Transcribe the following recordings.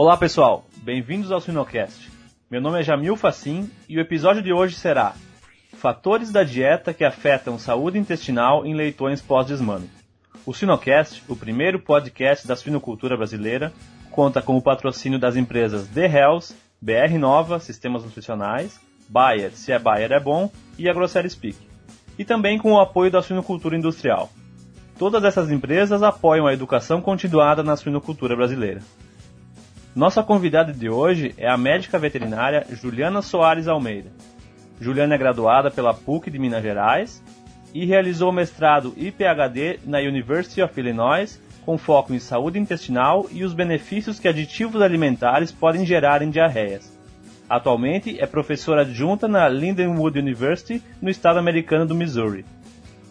Olá pessoal, bem-vindos ao Sinocast. Meu nome é Jamil Facim e o episódio de hoje será Fatores da dieta que afetam saúde intestinal em leitões pós-desmame. O Sinocast, o primeiro podcast da suinocultura brasileira, conta com o patrocínio das empresas The Health, BR Nova, Sistemas Nutricionais, Bayer, se é Bayer é bom, e a Grossery Speak. E também com o apoio da suinocultura industrial. Todas essas empresas apoiam a educação continuada na suinocultura brasileira. Nossa convidada de hoje é a médica veterinária Juliana Soares Almeida. Juliana é graduada pela PUC de Minas Gerais e realizou mestrado e PhD na University of Illinois com foco em saúde intestinal e os benefícios que aditivos alimentares podem gerar em diarreias. Atualmente é professora adjunta na Lindenwood University, no estado americano do Missouri.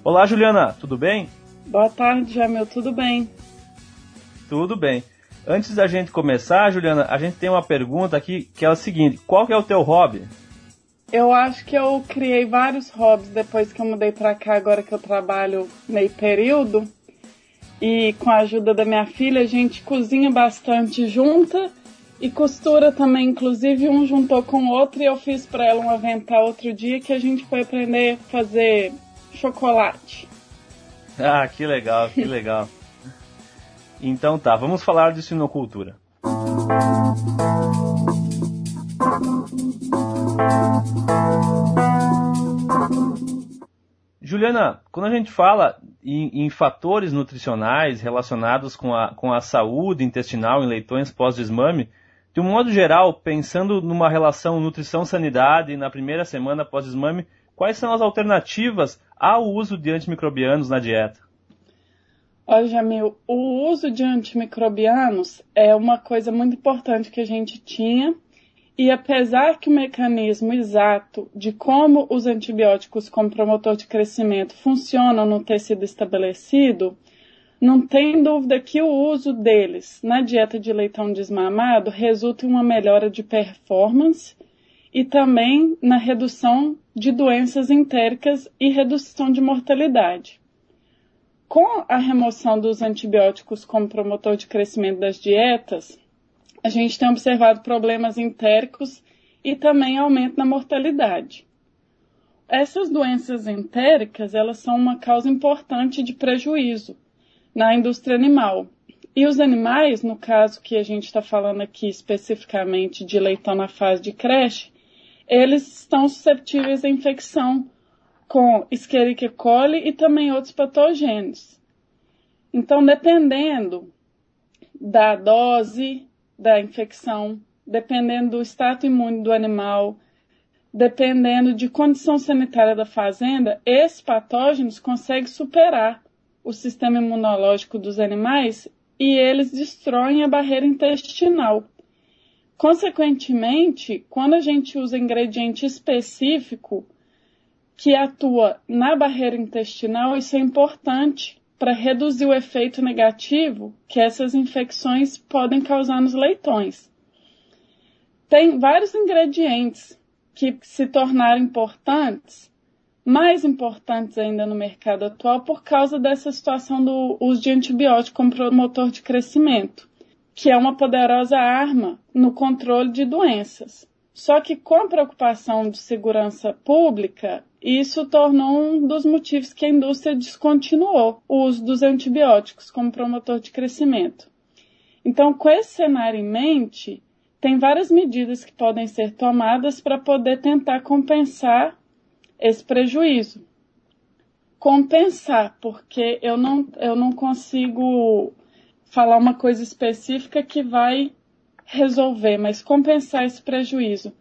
Olá, Juliana, tudo bem? Boa tarde, Jamil, tudo bem? Tudo bem. Antes da gente começar, Juliana, a gente tem uma pergunta aqui que é o seguinte: qual que é o teu hobby? Eu acho que eu criei vários hobbies depois que eu mudei para cá, agora que eu trabalho meio período. E com a ajuda da minha filha, a gente cozinha bastante junta e costura também. Inclusive, um juntou com o outro e eu fiz para ela um avental outro dia que a gente foi aprender a fazer chocolate. Ah, que legal, que legal. Então tá, vamos falar de sinocultura. Juliana, quando a gente fala em, em, fatores nutricionais relacionados com a, com a saúde intestinal em leitões pós-desmame, de um modo geral, pensando numa relação nutrição-sanidade na primeira semana pós-desmame, quais são as alternativas ao uso de antimicrobianos na dieta? Olha, Jamil, o uso de antimicrobianos é uma coisa muito importante que a gente tinha, e apesar que o mecanismo exato de como os antibióticos como promotor de crescimento funcionam no tecido estabelecido, não tem dúvida que o uso deles na dieta de leitão desmamado resulta em uma melhora de performance e também na redução de doenças entéricas e redução de mortalidade. Com a remoção dos antibióticos como promotor de crescimento das dietas, a gente tem observado problemas entéricos e também aumento na mortalidade. Essas doenças entéricas, elas são uma causa importante de prejuízo na indústria animal. E os animais, no caso que a gente está falando aqui especificamente de leitão na fase de creche, eles estão susceptíveis à infecção com Escherichia coli e também outros patogênios. Então, dependendo da dose da infecção, dependendo do status imune do animal, dependendo de condição sanitária da fazenda, esses patógenos conseguem superar o sistema imunológico dos animais e eles destroem a barreira intestinal. Consequentemente, quando a gente usa ingrediente específico, que atua na barreira intestinal, isso é importante para reduzir o efeito negativo que essas infecções podem causar nos leitões. Tem vários ingredientes que se tornaram importantes, mais importantes ainda no mercado atual por causa dessa situação do uso de antibiótico como promotor de crescimento, que é uma poderosa arma no controle de doenças. Só que com a preocupação de segurança pública, isso tornou um dos motivos que a indústria descontinuou o uso dos antibióticos como promotor de crescimento. Então, com esse cenário em mente, tem várias medidas que podem ser tomadas para poder tentar compensar esse prejuízo. Compensar, porque eu não, eu não consigo falar uma coisa específica que vai resolver, mas compensar esse prejuízo.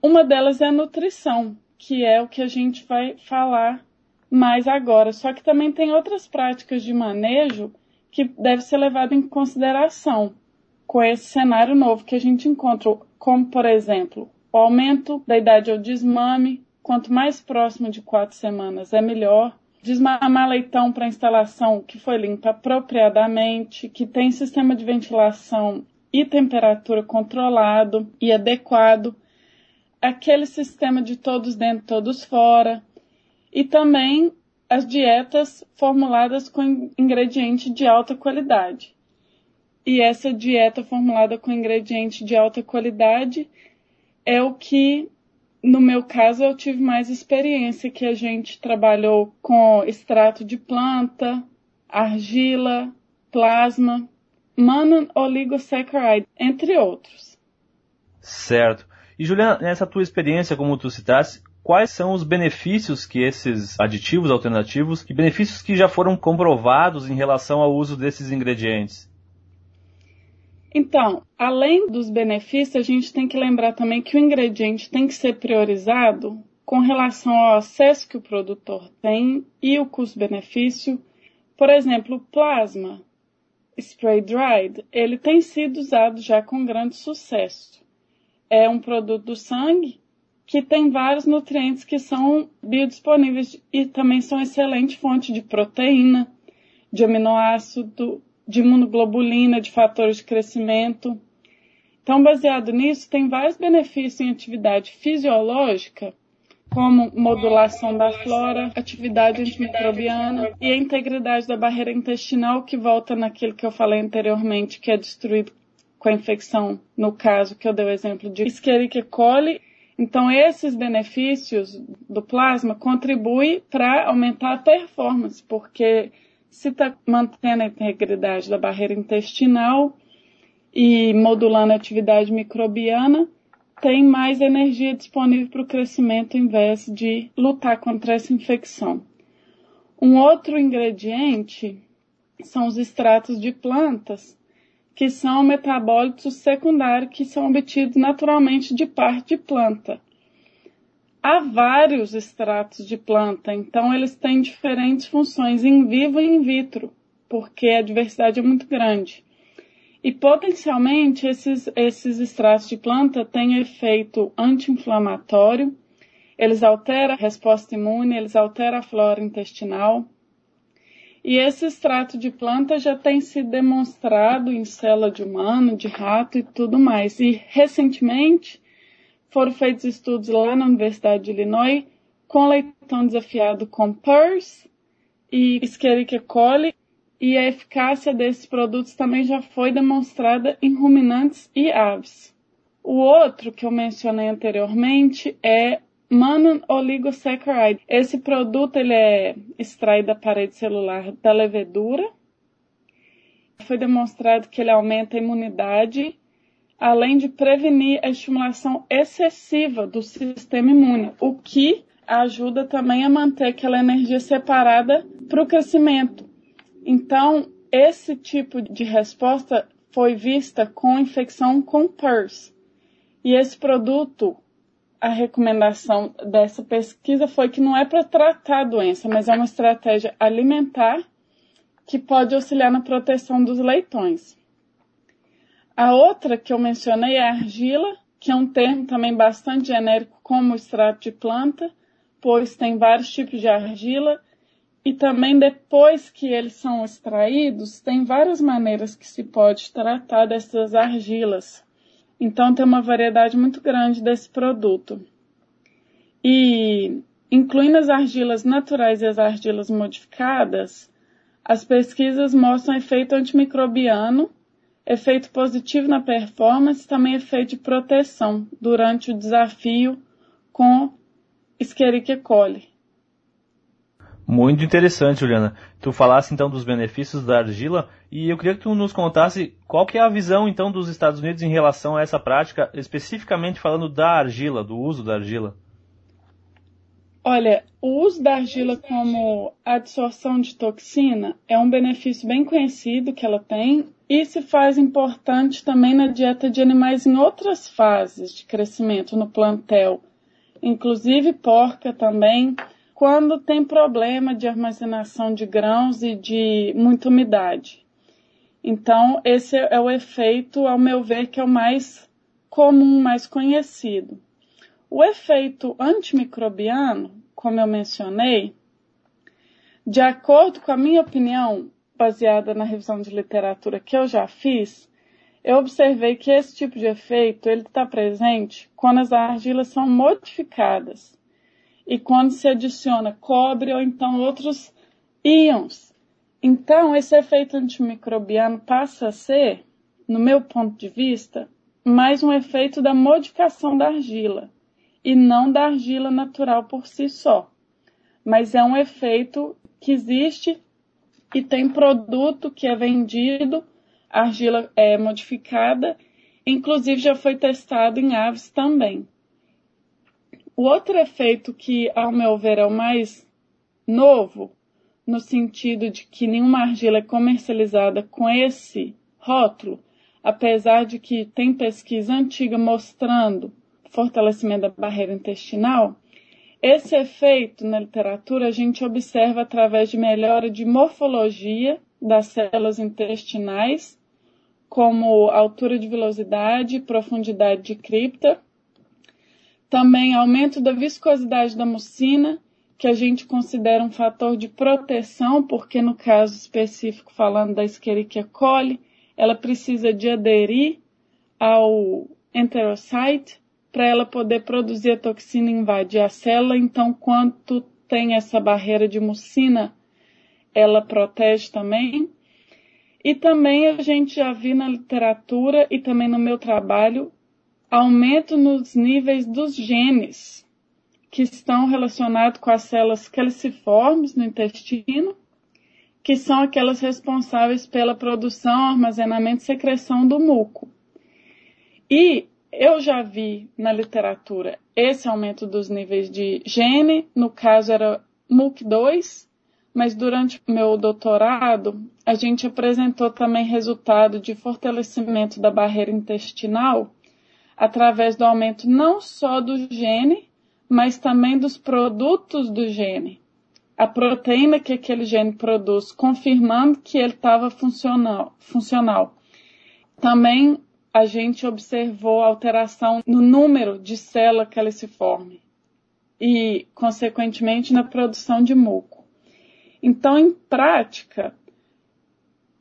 Uma delas é a nutrição, que é o que a gente vai falar mais agora. Só que também tem outras práticas de manejo que deve ser levado em consideração com esse cenário novo que a gente encontra, como por exemplo, o aumento da idade ao desmame, quanto mais próximo de quatro semanas é melhor. Desmamar leitão para instalação que foi limpa apropriadamente, que tem sistema de ventilação e temperatura controlado e adequado, aquele sistema de todos dentro, todos fora, e também as dietas formuladas com ingredientes de alta qualidade. e essa dieta formulada com ingredientes de alta qualidade é o que, no meu caso, eu tive mais experiência, que a gente trabalhou com extrato de planta, argila, plasma, monooligosaccharide, entre outros. Certo. E Juliana, nessa tua experiência, como tu citaste, quais são os benefícios que esses aditivos alternativos, que benefícios que já foram comprovados em relação ao uso desses ingredientes? Então, além dos benefícios, a gente tem que lembrar também que o ingrediente tem que ser priorizado com relação ao acesso que o produtor tem e o custo-benefício. Por exemplo, o plasma spray dried, ele tem sido usado já com grande sucesso. É um produto do sangue que tem vários nutrientes que são biodisponíveis e também são excelente fonte de proteína, de aminoácido, de imunoglobulina, de fatores de crescimento. Então, baseado nisso, tem vários benefícios em atividade fisiológica, como modulação da flora, atividade antimicrobiana e a integridade da barreira intestinal, que volta naquilo que eu falei anteriormente, que é destruído com a infecção, no caso que eu dei o exemplo de Escherichia coli. Então, esses benefícios do plasma contribuem para aumentar a performance, porque se está mantendo a integridade da barreira intestinal e modulando a atividade microbiana, tem mais energia disponível para o crescimento em vez de lutar contra essa infecção. Um outro ingrediente são os extratos de plantas, que são metabólitos secundários que são obtidos naturalmente de parte de planta há vários extratos de planta, então eles têm diferentes funções em vivo e in vitro, porque a diversidade é muito grande. E potencialmente esses, esses extratos de planta têm efeito anti-inflamatório, eles alteram a resposta imune, eles alteram a flora intestinal. E esse extrato de planta já tem sido demonstrado em célula de humano, de rato e tudo mais. E recentemente foram feitos estudos lá na Universidade de Illinois com leitão desafiado com PERS e Escherichia coli e a eficácia desses produtos também já foi demonstrada em ruminantes e aves. O outro que eu mencionei anteriormente é Mannan oligosaccharide. Esse produto ele é extraído da parede celular da levedura. Foi demonstrado que ele aumenta a imunidade além de prevenir a estimulação excessiva do sistema imune, o que ajuda também a manter aquela energia separada para o crescimento. Então, esse tipo de resposta foi vista com infecção com PERS. E esse produto, a recomendação dessa pesquisa foi que não é para tratar a doença, mas é uma estratégia alimentar que pode auxiliar na proteção dos leitões. A outra que eu mencionei é a argila, que é um termo também bastante genérico como extrato de planta, pois tem vários tipos de argila e também depois que eles são extraídos, tem várias maneiras que se pode tratar dessas argilas. Então tem uma variedade muito grande desse produto. E incluindo as argilas naturais e as argilas modificadas, as pesquisas mostram efeito antimicrobiano efeito positivo na performance, também efeito de proteção durante o desafio com Escherichia coli. Muito interessante, Juliana. Tu falasse então dos benefícios da argila e eu queria que tu nos contasse qual que é a visão então dos Estados Unidos em relação a essa prática, especificamente falando da argila, do uso da argila. Olha, o uso da argila como absorção de toxina é um benefício bem conhecido que ela tem e se faz importante também na dieta de animais em outras fases de crescimento no plantel, inclusive porca também, quando tem problema de armazenação de grãos e de muita umidade. Então, esse é o efeito, ao meu ver, que é o mais comum, mais conhecido. O efeito antimicrobiano, como eu mencionei, de acordo com a minha opinião, baseada na revisão de literatura que eu já fiz, eu observei que esse tipo de efeito ele está presente quando as argilas são modificadas e quando se adiciona cobre ou então outros íons. Então, esse efeito antimicrobiano passa a ser no meu ponto de vista, mais um efeito da modificação da argila e não da argila natural por si só. Mas é um efeito que existe e tem produto que é vendido, argila é modificada, inclusive já foi testado em aves também. O outro efeito que, ao meu ver, é o mais novo, no sentido de que nenhuma argila é comercializada com esse rótulo, apesar de que tem pesquisa antiga mostrando fortalecimento da barreira intestinal, esse efeito na literatura a gente observa através de melhora de morfologia das células intestinais, como altura de velocidade, profundidade de cripta, também aumento da viscosidade da mucina, que a gente considera um fator de proteção, porque no caso específico falando da Escherichia coli, ela precisa de aderir ao enterocite para ela poder produzir a toxina e invadir a célula. Então, quanto tem essa barreira de mucina, ela protege também. E também a gente já viu na literatura e também no meu trabalho aumento nos níveis dos genes que estão relacionados com as células caliciformes no intestino, que são aquelas responsáveis pela produção, armazenamento e secreção do muco. E eu já vi na literatura esse aumento dos níveis de gene, no caso era MUC2, mas durante meu doutorado a gente apresentou também resultado de fortalecimento da barreira intestinal através do aumento não só do gene, mas também dos produtos do gene. A proteína que aquele gene produz, confirmando que ele estava funcional, funcional. Também a gente observou alteração no número de célula caliciforme e, consequentemente, na produção de muco. Então, em prática,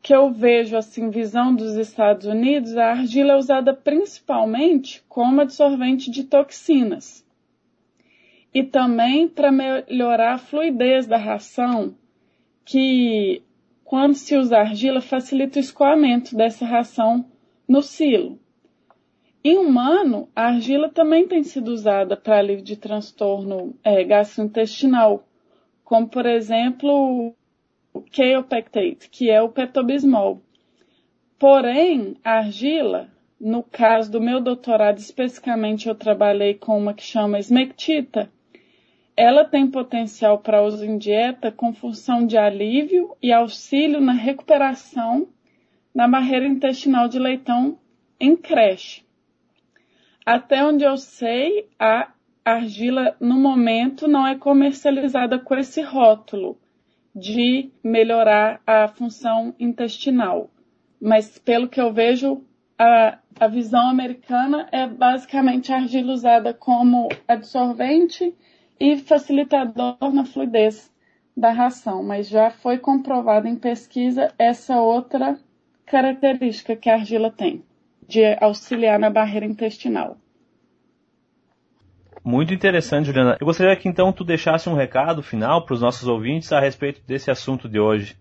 que eu vejo assim, visão dos Estados Unidos, a argila é usada principalmente como absorvente de toxinas e também para melhorar a fluidez da ração, que quando se usa argila facilita o escoamento dessa ração no silo. Em humano, a argila também tem sido usada para alívio de transtorno é, gastrointestinal, como por exemplo o Kaopectate, que é o petobismol. Porém, a argila, no caso do meu doutorado especificamente, eu trabalhei com uma que chama esmectita, ela tem potencial para uso em dieta com função de alívio e auxílio na recuperação da barreira intestinal de leitão em creche. Até onde eu sei, a argila no momento não é comercializada com esse rótulo, de melhorar a função intestinal. Mas pelo que eu vejo, a, a visão americana é basicamente a argila usada como absorvente e facilitador na fluidez da ração, mas já foi comprovado em pesquisa essa outra característica que a argila tem, de auxiliar na barreira intestinal. Muito interessante, Juliana. Eu gostaria que então tu deixasse um recado final para os nossos ouvintes a respeito desse assunto de hoje.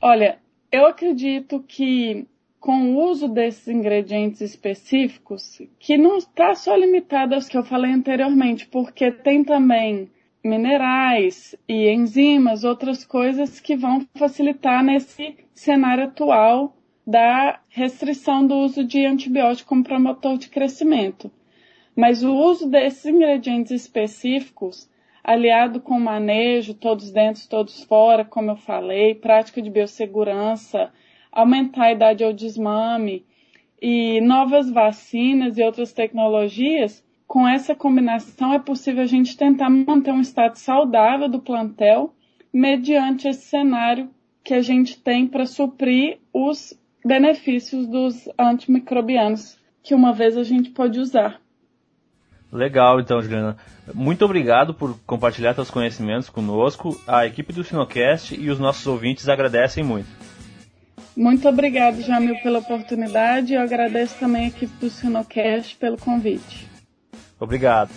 Olha, eu acredito que com o uso desses ingredientes específicos, que não está só limitado aos que eu falei anteriormente, porque tem também minerais e enzimas, outras coisas que vão facilitar nesse cenário atual da restrição do uso de antibiótico como promotor de crescimento. Mas o uso desses ingredientes específicos, aliado com manejo, todos dentro, todos fora, como eu falei, prática de biossegurança, aumentar a idade ao desmame e novas vacinas e outras tecnologias, com essa combinação é possível a gente tentar manter um estado saudável do plantel mediante esse cenário que a gente tem para suprir os benefícios dos antimicrobianos que uma vez a gente pode usar. Legal, então, Juliana. Muito obrigado por compartilhar seus conhecimentos conosco. A equipe do Sinocast e os nossos ouvintes agradecem muito. Muito obrigado, Jamil, pela oportunidade. Eu agradeço também a equipe do Sinocast pelo convite. Obrigado.